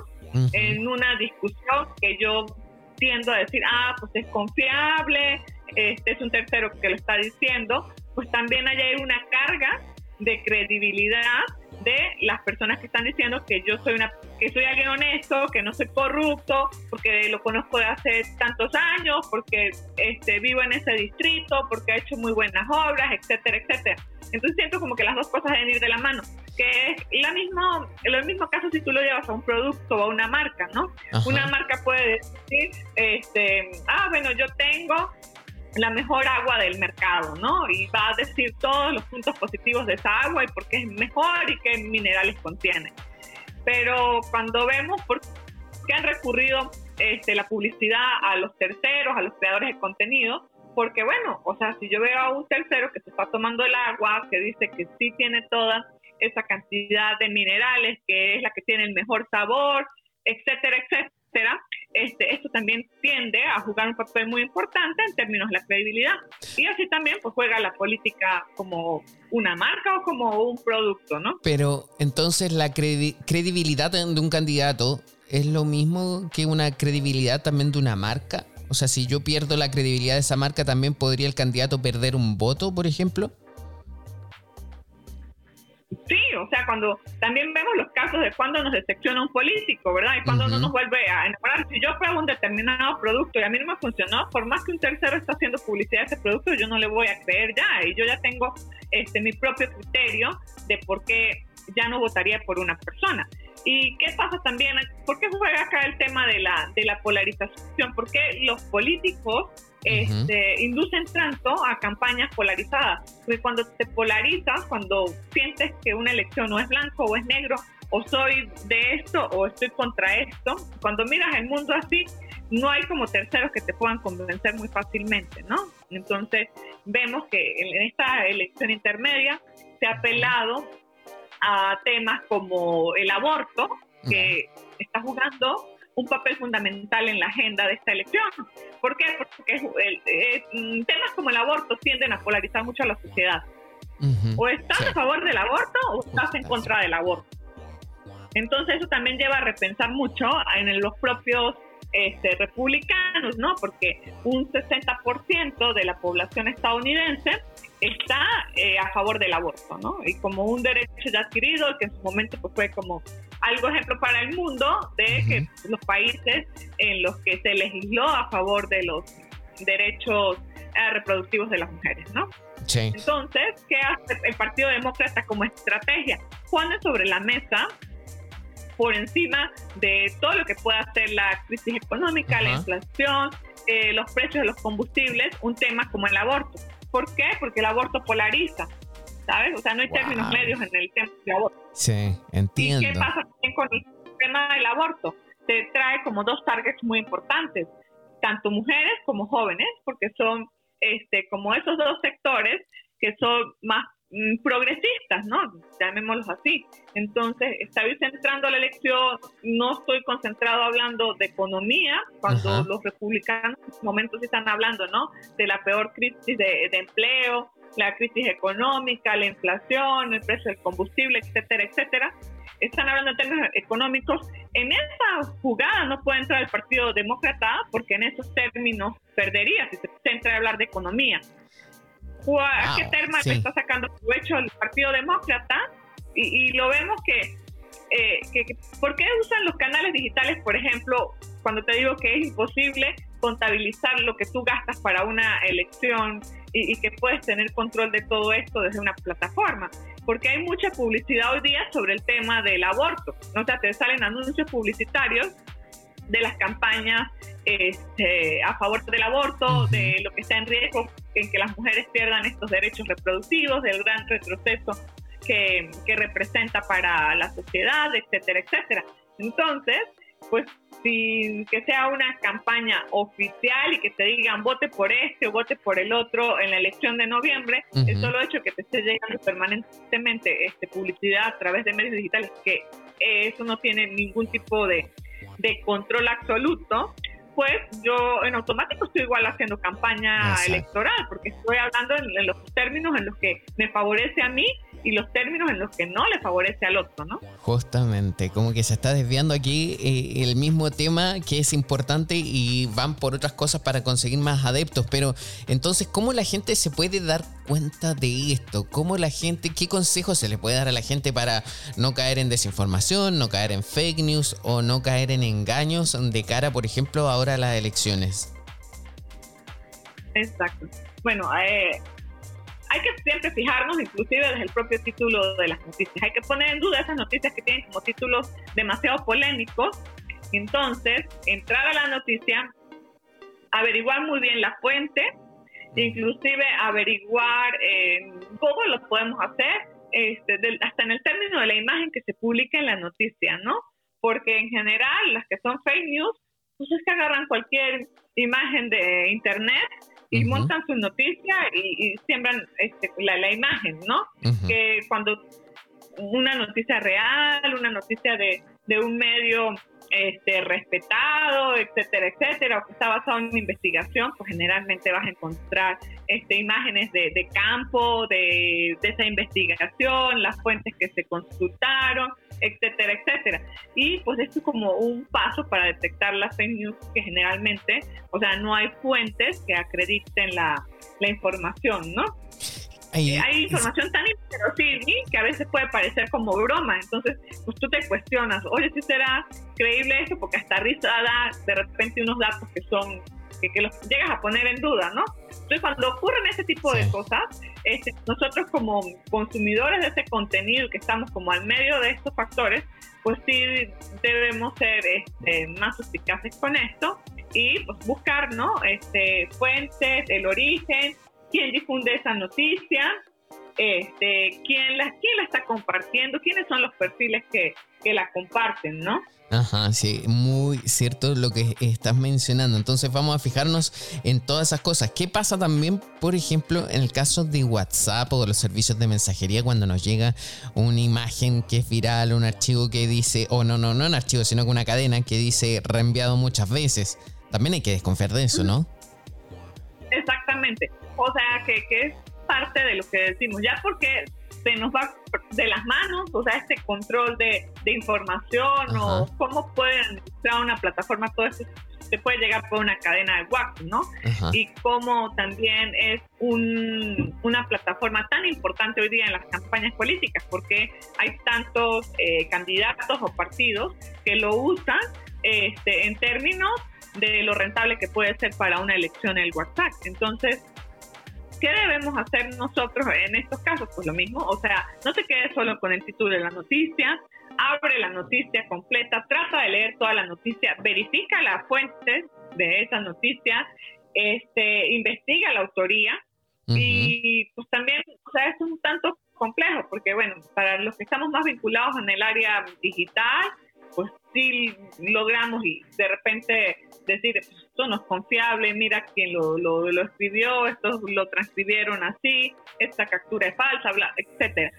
en una discusión que yo tiendo a decir, ah, pues es confiable, este es un tercero que lo está diciendo, pues también hay una carga de credibilidad de las personas que están diciendo que yo soy una que soy alguien honesto, que no soy corrupto, porque lo conozco de hace tantos años, porque este vivo en ese distrito, porque ha hecho muy buenas obras, etcétera, etcétera. Entonces siento como que las dos cosas deben ir de la mano, que es la mismo, el mismo caso si tú lo llevas a un producto o a una marca, ¿no? Una marca puede decir, este, ah, bueno, yo tengo la mejor agua del mercado, ¿no? Y va a decir todos los puntos positivos de esa agua y por qué es mejor y qué minerales contiene. Pero cuando vemos por qué han recurrido este, la publicidad a los terceros, a los creadores de contenido, porque bueno, o sea, si yo veo a un tercero que se está tomando el agua, que dice que sí tiene toda esa cantidad de minerales, que es la que tiene el mejor sabor, etcétera, etcétera, este, esto también tiende a jugar un papel muy importante en términos de la credibilidad. Y así también pues juega la política como una marca o como un producto, ¿no? Pero entonces la credibilidad de un candidato es lo mismo que una credibilidad también de una marca. O sea, si yo pierdo la credibilidad de esa marca, ¿también podría el candidato perder un voto, por ejemplo? Sí, o sea, cuando también vemos los casos de cuando nos decepciona un político, ¿verdad? Y cuando no nos vuelve a enamorar. Si yo pruebo un determinado producto y a mí no me funcionó, por más que un tercero está haciendo publicidad de ese producto, yo no le voy a creer ya. Y yo ya tengo este mi propio criterio de por qué ya no votaría por una persona. ¿Y qué pasa también? ¿Por qué juega acá el tema de la, de la polarización? ¿Por qué los políticos este, inducen tanto a campañas polarizadas. Porque cuando te polarizas, cuando sientes que una elección no es blanco o es negro, o soy de esto o estoy contra esto, cuando miras el mundo así, no hay como terceros que te puedan convencer muy fácilmente, ¿no? Entonces, vemos que en esta elección intermedia se ha apelado a temas como el aborto, que está jugando un papel fundamental en la agenda de esta elección. ¿Por qué? Porque mm, temas como el aborto tienden a polarizar mucho a la sociedad. O estás a favor del aborto o estás en contra del aborto. Entonces eso también lleva a repensar mucho en los propios este, republicanos, ¿no? Porque un 60% de la población estadounidense está eh, a favor del aborto, ¿no? Y como un derecho ya adquirido, que en su momento pues, fue como algo ejemplo para el mundo de que los países en los que se legisló a favor de los derechos eh, reproductivos de las mujeres, ¿no? Sí. Entonces, ¿qué hace el Partido Demócrata como estrategia? Pone sobre la mesa por encima de todo lo que pueda ser la crisis económica, la inflación, eh, los precios de los combustibles, un tema como el aborto. ¿Por qué? Porque el aborto polariza, ¿sabes? O sea, no hay términos medios en el tema del aborto. Sí, entiendo. ¿Y qué pasa también con el tema del aborto? Te trae como dos targets muy importantes, tanto mujeres como jóvenes, porque son este, como esos dos sectores que son más mm, progresistas, ¿no? Llamémoslos así. Entonces, estoy centrando la elección, no estoy concentrado hablando de economía, cuando los republicanos en este momento sí están hablando, ¿no? De la peor crisis de, de empleo, la crisis económica, la inflación, el precio del combustible, etcétera, etcétera. Están hablando en términos económicos. En esa jugada no puede entrar el Partido Demócrata porque en esos términos perdería si se centra a hablar de economía. ¿A qué término está sacando provecho el Partido Demócrata? Y, lo vemos que, eh, que, ¿por qué usan los canales digitales, por ejemplo, cuando te digo que es imposible contabilizar lo que tú gastas para una elección y, que puedes tener control de todo esto desde una plataforma. Porque hay mucha publicidad hoy día sobre el tema del aborto. O sea, te salen anuncios publicitarios de las campañas este, a favor del aborto, de lo que está en riesgo en que las mujeres pierdan estos derechos reproductivos, del gran retroceso que, que representa para la sociedad, etcétera, etcétera. Entonces, pues sin que sea una campaña oficial y que te digan vote por este o vote por el otro en la elección de noviembre, el solo hecho que te esté llegando permanentemente este, publicidad a través de medios digitales, que eso no tiene ningún tipo de, de control absoluto, pues yo en automático estoy igual haciendo campaña electoral, porque estoy hablando en, los términos en los que me favorece a mí y los términos en los que no le favorece al otro, ¿no? Justamente, como que se está desviando aquí eh, el mismo tema que es importante y van por otras cosas para conseguir más adeptos, pero entonces, ¿cómo la gente se puede dar cuenta de esto? ¿Cómo la gente, qué consejos se le puede dar a la gente para no caer en desinformación, no caer en fake news o no caer en engaños de cara, por ejemplo, ahora a las elecciones? Exacto. Bueno, eh, hay que siempre fijarnos, inclusive desde el propio título de las noticias. Hay que poner en duda esas noticias que tienen como títulos demasiado polémicos. Entonces, entrar a la noticia, averiguar muy bien la fuente, inclusive averiguar eh, cómo lo podemos hacer, este, hasta en el término de la imagen que se publica en la noticia, ¿no? Porque en general las que son fake news, pues es que agarran cualquier imagen de internet y montan su noticia y, siembran este, la, imagen, ¿no? Que cuando una noticia real, una noticia de, de un medio este, respetado, etcétera, etcétera, o que está basado en una investigación, pues generalmente vas a encontrar este, imágenes de, de campo, de, de, esa investigación, las fuentes que se consultaron, etcétera, etcétera. Y pues esto es como un paso para detectar las fake news que generalmente, o sea, no hay fuentes que acrediten la, la información, ¿no? hay información tan inverosímil que a veces puede parecer como broma. Entonces, pues tú te cuestionas, oye, si será creíble eso, porque hasta risa da de repente unos datos que son, que, que los llegas a poner en duda, ¿no? Entonces, cuando ocurren ese tipo de cosas, este, nosotros como consumidores de ese contenido, que estamos como al medio de estos factores, pues sí debemos ser este, más eficaces con esto y pues buscar, ¿no? Este, fuentes, el origen, quién difunde esa noticia, este, quién la, quién la está compartiendo, quiénes son los perfiles que, que la comparten, ¿no? Ajá, sí, muy cierto lo que estás mencionando. Entonces vamos a fijarnos en todas esas cosas. ¿Qué pasa también, por ejemplo, en el caso de WhatsApp o de los servicios de mensajería cuando nos llega una imagen que es viral, un archivo que dice, o no, no, no un archivo, sino que una cadena que dice reenviado muchas veces? También hay que desconfiar de eso, ¿no? Exactamente. O sea, que, que es parte de lo que decimos, ya porque se nos va de las manos, o sea, este control de, de información o cómo puede administrar una plataforma, todo esto se puede llegar por una cadena de WhatsApp, ¿no? Y cómo también es un, una plataforma tan importante hoy día en las campañas políticas, porque hay tantos eh, candidatos o partidos que lo usan este, en términos de lo rentable que puede ser para una elección el WhatsApp. Entonces, ¿qué debemos hacer nosotros en estos casos? Pues lo mismo, o sea, no te quedes solo con el título de la noticia, abre la noticia completa, trata de leer toda la noticia, verifica las fuentes de esa noticia, este, investiga la autoría y pues también, o sea, es un tanto complejo porque bueno, para los que estamos más vinculados en el área digital, sí logramos y de repente decir, pues, esto no es confiable, mira quién lo, lo, lo escribió, esto lo transcribieron así, esta captura es falsa, bla, etcétera.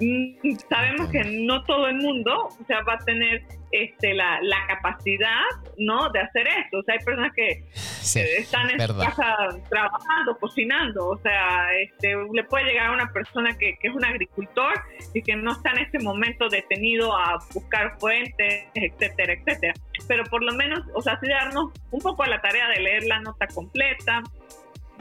Mm, sabemos que no todo el mundo o sea, va a tener este, la, la capacidad ¿no? de hacer esto. O sea, hay personas que eh, están en su casa trabajando, cocinando. O sea, este, le puede llegar a una persona que, que, es un agricultor y que no está en este momento detenido a buscar fuentes, etcétera, etcétera. Pero por lo menos, o sea, sí darnos un poco a la tarea de leer la nota completa,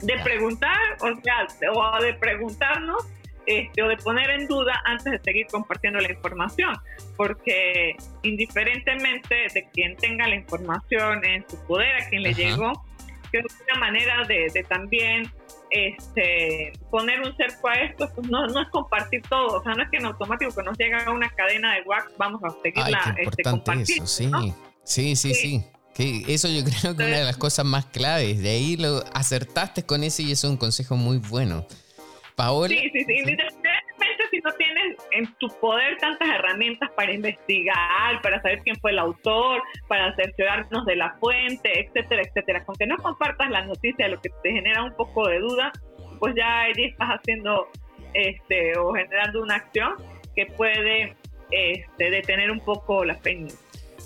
de preguntar, o sea, o de preguntarnos este, o de poner en duda antes de seguir compartiendo la información, porque indiferentemente de quien tenga la información en su poder, a quien le llegó, que una manera de, también este, poner un cerco a esto, pues no, no es compartir todo, o sea, no es que en automático que nos llega una cadena de WhatsApp vamos a seguirla este, compartiendo. sí. sí, sí, sí, Que eso yo creo que es una de las cosas más claves. De ahí lo acertaste con ese y es un consejo muy bueno. Paola. Sí, sí, sí. Independientemente si no tienes en tu poder tantas herramientas para investigar, para saber quién fue el autor, para cerciorarnos de la fuente, etcétera, etcétera. Con que no compartas la noticia, lo que te genera un poco de duda, pues ya allí estás haciendo este o generando una acción que puede este, detener un poco la fe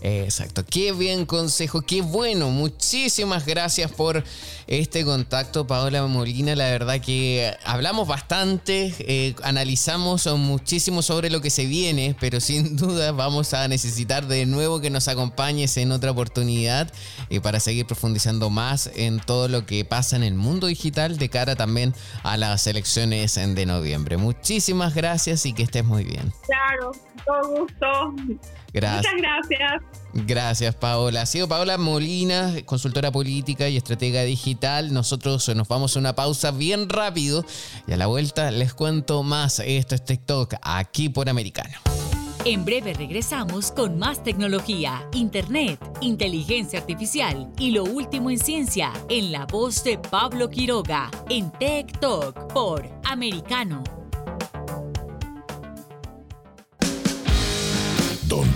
Exacto, qué bien consejo, qué bueno. Muchísimas gracias por este contacto, Paola Molina. La verdad que hablamos bastante, eh, analizamos muchísimo sobre lo que se viene, pero sin duda vamos a necesitar de nuevo que nos acompañes en otra oportunidad eh, para seguir profundizando más en todo lo que pasa en el mundo digital de cara también a las elecciones de noviembre. Muchísimas gracias y que estés muy bien. Claro, todo gusto. Gracias. Muchas gracias. Gracias, Paola. Ha sido Paola Molina, consultora política y estratega digital. Nosotros nos vamos a una pausa bien rápido y a la vuelta les cuento más. Esto es TikTok aquí por Americano. En breve regresamos con más tecnología, internet, inteligencia artificial y lo último en ciencia en la voz de Pablo Quiroga en Talk por Americano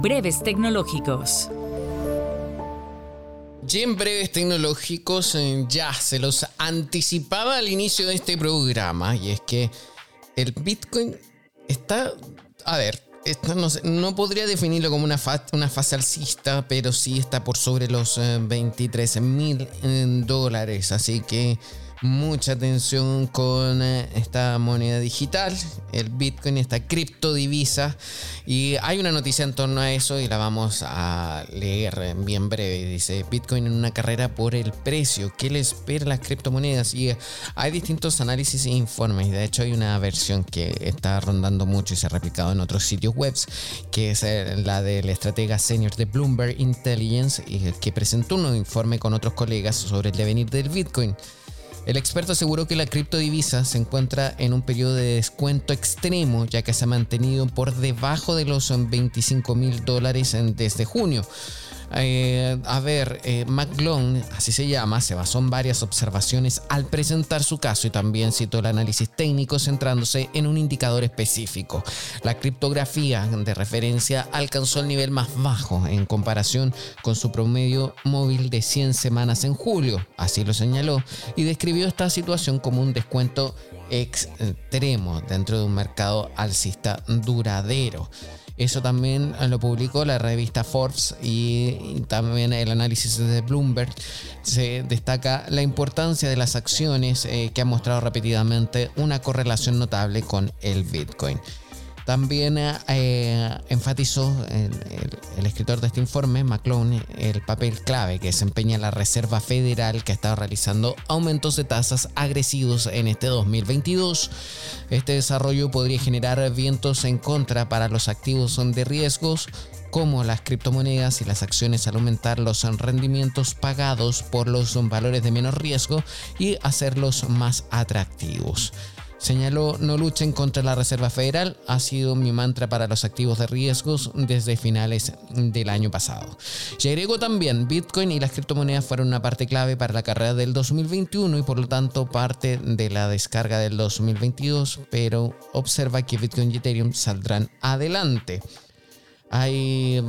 Breves tecnológicos. Y en breves tecnológicos eh, ya se los anticipaba al inicio de este programa y es que el Bitcoin está, a ver, no, podría definirlo como una, una fase alcista, pero sí está por sobre los 23 eh, mil eh, dólares. Así que mucha atención con eh, esta moneda digital, el Bitcoin, esta criptodivisa. Y hay una noticia en torno a eso y la vamos a leer bien breve. Dice Bitcoin en una carrera por el precio. ¿Qué le espera a las criptomonedas? Y hay distintos análisis e informes. De hecho, hay una versión que está rondando mucho y se ha replicado en otros sitios web, que es eh, la del estratega senior de Bloomberg Intelligence, que presentó un informe con otros colegas sobre el devenir del Bitcoin. El experto aseguró que la criptodivisa se encuentra en un periodo de descuento extremo, ya que se ha mantenido por debajo de los 25 mil dólares desde junio. Eh, a ver, eh, así se llama, se basó en varias observaciones al presentar su caso y también citó el análisis técnico centrándose en un indicador específico. La criptografía de referencia alcanzó el nivel más bajo en comparación con su promedio móvil de 100 semanas en julio, así lo señaló, y describió esta situación como un descuento extremo dentro de un mercado alcista duradero. Eso también lo publicó la revista Forbes y también el análisis de Bloomberg. Se destaca la importancia de las acciones eh, que han mostrado repetidamente una correlación notable con el Bitcoin. También eh, enfatizó el, escritor de este informe, McClone, el papel clave que desempeña la Reserva Federal que ha estado realizando aumentos de tasas agresivos en este 2022. Este desarrollo podría generar vientos en contra para los activos de riesgos como las criptomonedas y las acciones al aumentar los rendimientos pagados por los valores de menos riesgo y hacerlos más atractivos. Señaló, no luchen contra la Reserva Federal, ha sido mi mantra para los activos de riesgos desde finales del año pasado. Y agregó también, Bitcoin y las criptomonedas fueron una parte clave para la carrera del 2021 y por lo tanto parte de la descarga del 2022, pero observa que Bitcoin y Ethereum saldrán adelante. Hay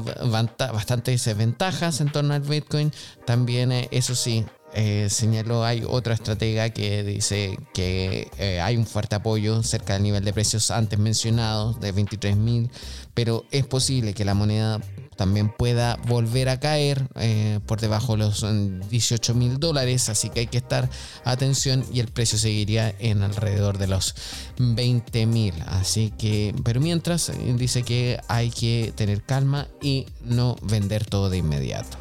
bastantes ventajas en torno al Bitcoin. También, eh, eso sí, eh, señaló hay otra estratega que dice que eh, hay un fuerte apoyo cerca del nivel de precios antes mencionados de 23.000, pero es posible que la moneda también pueda volver a caer eh, por debajo de los 18 mil dólares, así que hay que estar atención y el precio seguiría en alrededor de los 20 mil. Así que, pero mientras dice que hay que tener calma y no vender todo de inmediato.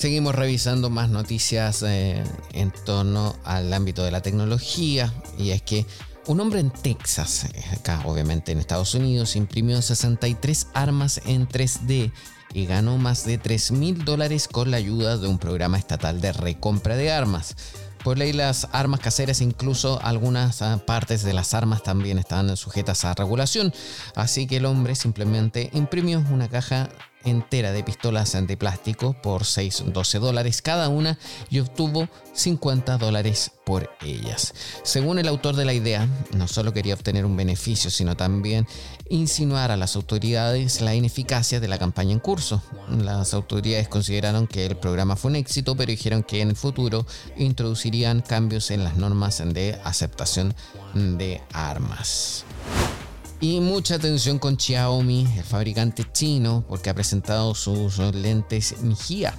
Seguimos revisando más noticias eh, en torno al ámbito de la tecnología y es que un hombre en Texas, eh, acá obviamente en Estados Unidos, imprimió 63 armas en 3D y ganó más de 3 mil dólares con la ayuda de un programa estatal de recompra de armas. Por ley las armas caseras, incluso algunas ah, partes de las armas también están sujetas a regulación, así que el hombre simplemente imprimió una caja entera de pistolas de plástico por 6, 12 dólares cada una y obtuvo 50 dólares por ellas. Según el autor de la idea, no solo quería obtener un beneficio, sino también insinuar a las autoridades la ineficacia de la campaña en curso. Las autoridades consideraron que el programa fue un éxito, pero dijeron que en el futuro introducirían cambios en las normas de aceptación de armas. Y mucha atención con Xiaomi, el fabricante chino, porque ha presentado sus lentes Mijia.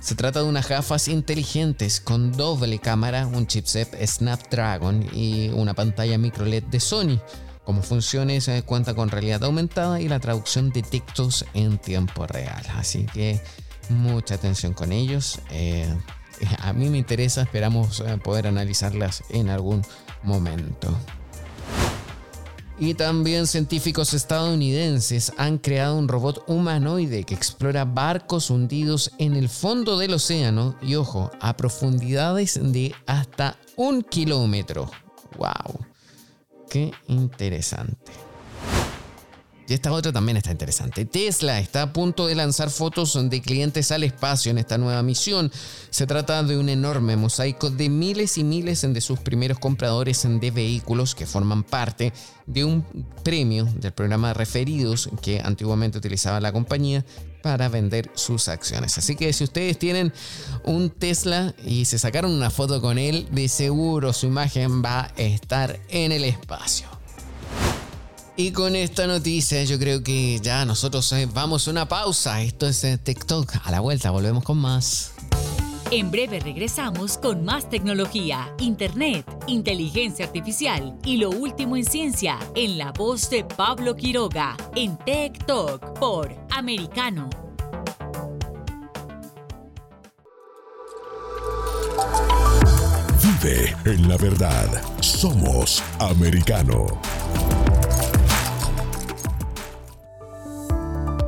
Se trata de unas gafas inteligentes con doble cámara, un chipset Snapdragon y una pantalla micro LED de Sony. Como funciones eh, cuenta con realidad aumentada y la traducción de textos en tiempo real. Así que mucha atención con ellos. Eh, a mí me interesa, esperamos eh, poder analizarlas en algún momento. Y también científicos estadounidenses han creado un robot humanoide que explora barcos hundidos en el fondo del océano y ojo, a profundidades de hasta un kilómetro. ¡Wow! ¡Qué interesante! Y esta otra también está interesante. Tesla está a punto de lanzar fotos de clientes al espacio en esta nueva misión. Se trata de un enorme mosaico de miles y miles de sus primeros compradores de vehículos que forman parte de un premio del programa de referidos que antiguamente utilizaba la compañía para vender sus acciones. Así que si ustedes tienen un Tesla y se sacaron una foto con él, de seguro su imagen va a estar en el espacio. Y con esta noticia yo creo que ya nosotros eh, vamos a una pausa. Esto es eh, TikTok. A la vuelta volvemos con más. En breve regresamos con más tecnología, internet, inteligencia artificial y lo último en ciencia en la voz de Pablo Quiroga en Tech Talk por Americano. Vive en la verdad. Somos americano.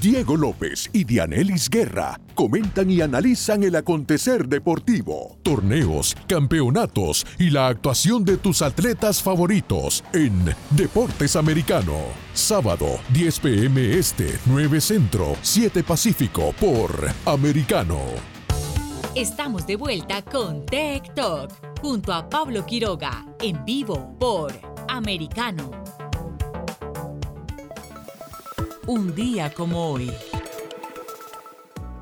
Diego López y Dianelis Guerra comentan y analizan el acontecer deportivo, torneos, campeonatos y la actuación de tus atletas favoritos en Deportes Americano. Sábado, 10 pm este, 9 centro, 7 pacífico por Americano. Estamos de vuelta con Tech Talk junto a Pablo Quiroga en vivo por Americano un día como hoy.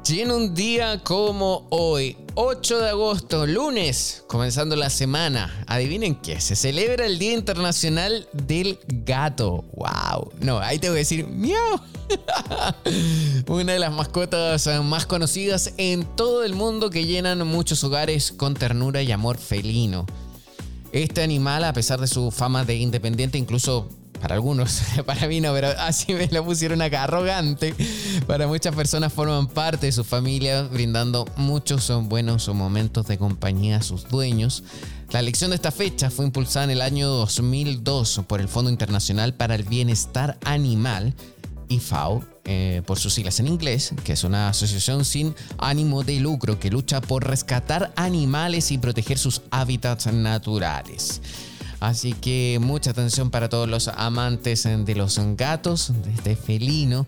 Tiene un día como hoy, 8 de agosto, lunes, comenzando la semana. Adivinen qué, se celebra el Día Internacional del Gato. ¡Wow! No, ahí tengo que decir, ¡miau! Una de las mascotas más conocidas en todo el mundo que llenan muchos hogares con ternura y amor felino. Este animal, a pesar de su fama de independiente, incluso para algunos, para mí no, pero así me lo pusieron acá, arrogante. Para muchas personas forman parte de su familia, brindando muchos buenos momentos de compañía a sus dueños. La elección de esta fecha fue impulsada en el año 2002 por el Fondo Internacional para el Bienestar Animal, IFAO, eh, por sus siglas en inglés, que es una asociación sin ánimo de lucro que lucha por rescatar animales y proteger sus hábitats naturales. Así que mucha atención para todos los amantes de los gatos, de este felino.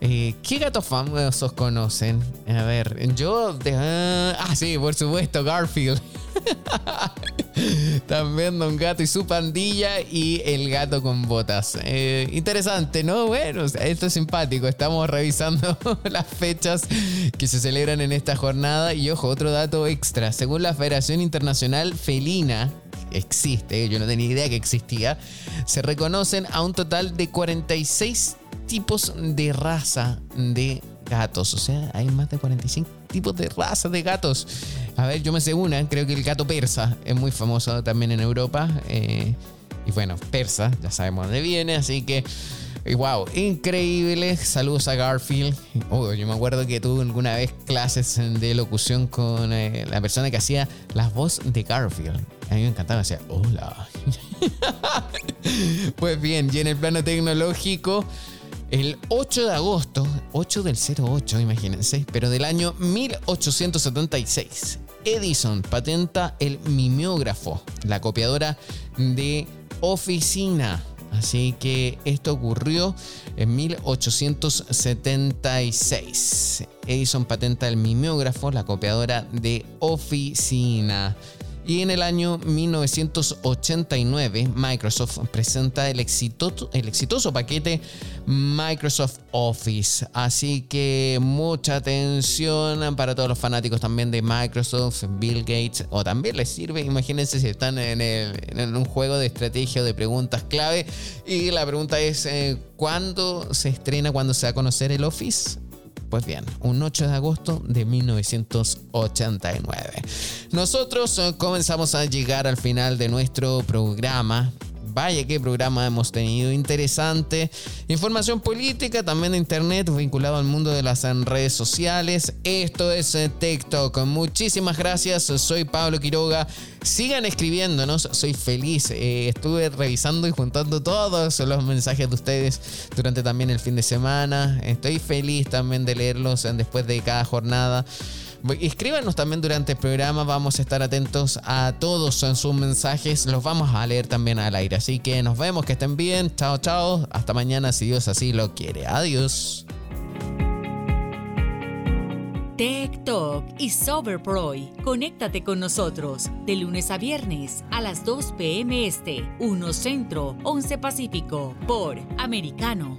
Eh, ¿Qué gatos famosos conocen? A ver, yo... ah, sí, por supuesto, Garfield. También Don Gato y su pandilla y el gato con botas. Eh, interesante, ¿no? Bueno, esto es simpático. Estamos revisando las fechas que se celebran en esta jornada. Y ojo, otro dato extra. Según la Federación Internacional Felina, existe, yo no tenía idea que existía, se reconocen a un total de 46 tipos de raza de gatos. O sea, hay más de 45 tipos de razas de gatos. A ver, yo me sé una, creo que el gato persa es muy famoso también en Europa. Eh, y bueno, persa, ya sabemos dónde viene, así que wow, increíble. Saludos a Garfield. Oh, yo me acuerdo que tuve alguna vez clases de locución con eh, la persona que hacía la voz de Garfield. A mí me encantaba, decía, hola. pues bien, y en el plano tecnológico, el 8 de agosto, 8 del 08, imagínense, pero del año 1876, Edison patenta el mimeógrafo, la copiadora de oficina. Así que esto ocurrió en 1876. Edison patenta el mimeógrafo, la copiadora de oficina. Y en el año 1989, Microsoft presenta el exitoso, el exitoso paquete Microsoft Office. Así que mucha atención para todos los fanáticos también de Microsoft, Bill Gates, o también les sirve, imagínense si están en, un juego de estrategia o de preguntas clave. Y la pregunta es, eh, ¿cuándo se estrena, cuándo se va a conocer el Office? Pues bien, un 8 de agosto de 1989. Nosotros eh, comenzamos a llegar al final de nuestro programa vaya qué programa hemos tenido interesante. Información política, también de internet vinculado al mundo de las redes sociales. Esto es eh, TikTok. Muchísimas gracias. Soy Pablo Quiroga. Sigan escribiéndonos. Soy feliz. Eh, estuve revisando y juntando todos los mensajes de ustedes durante también el fin de semana. Estoy feliz también de leerlos después de cada jornada. Escríbanos también durante el programa, vamos a estar atentos a todos en sus mensajes, los vamos a leer también al aire. Así que nos vemos, que estén bien, chao chao, hasta mañana si Dios así lo quiere. Adiós. Tech Talk y Soberproy. Conéctate con nosotros de lunes a viernes a las 2 p.m. Este, 1 Centro, 11 Pacífico, por Americano.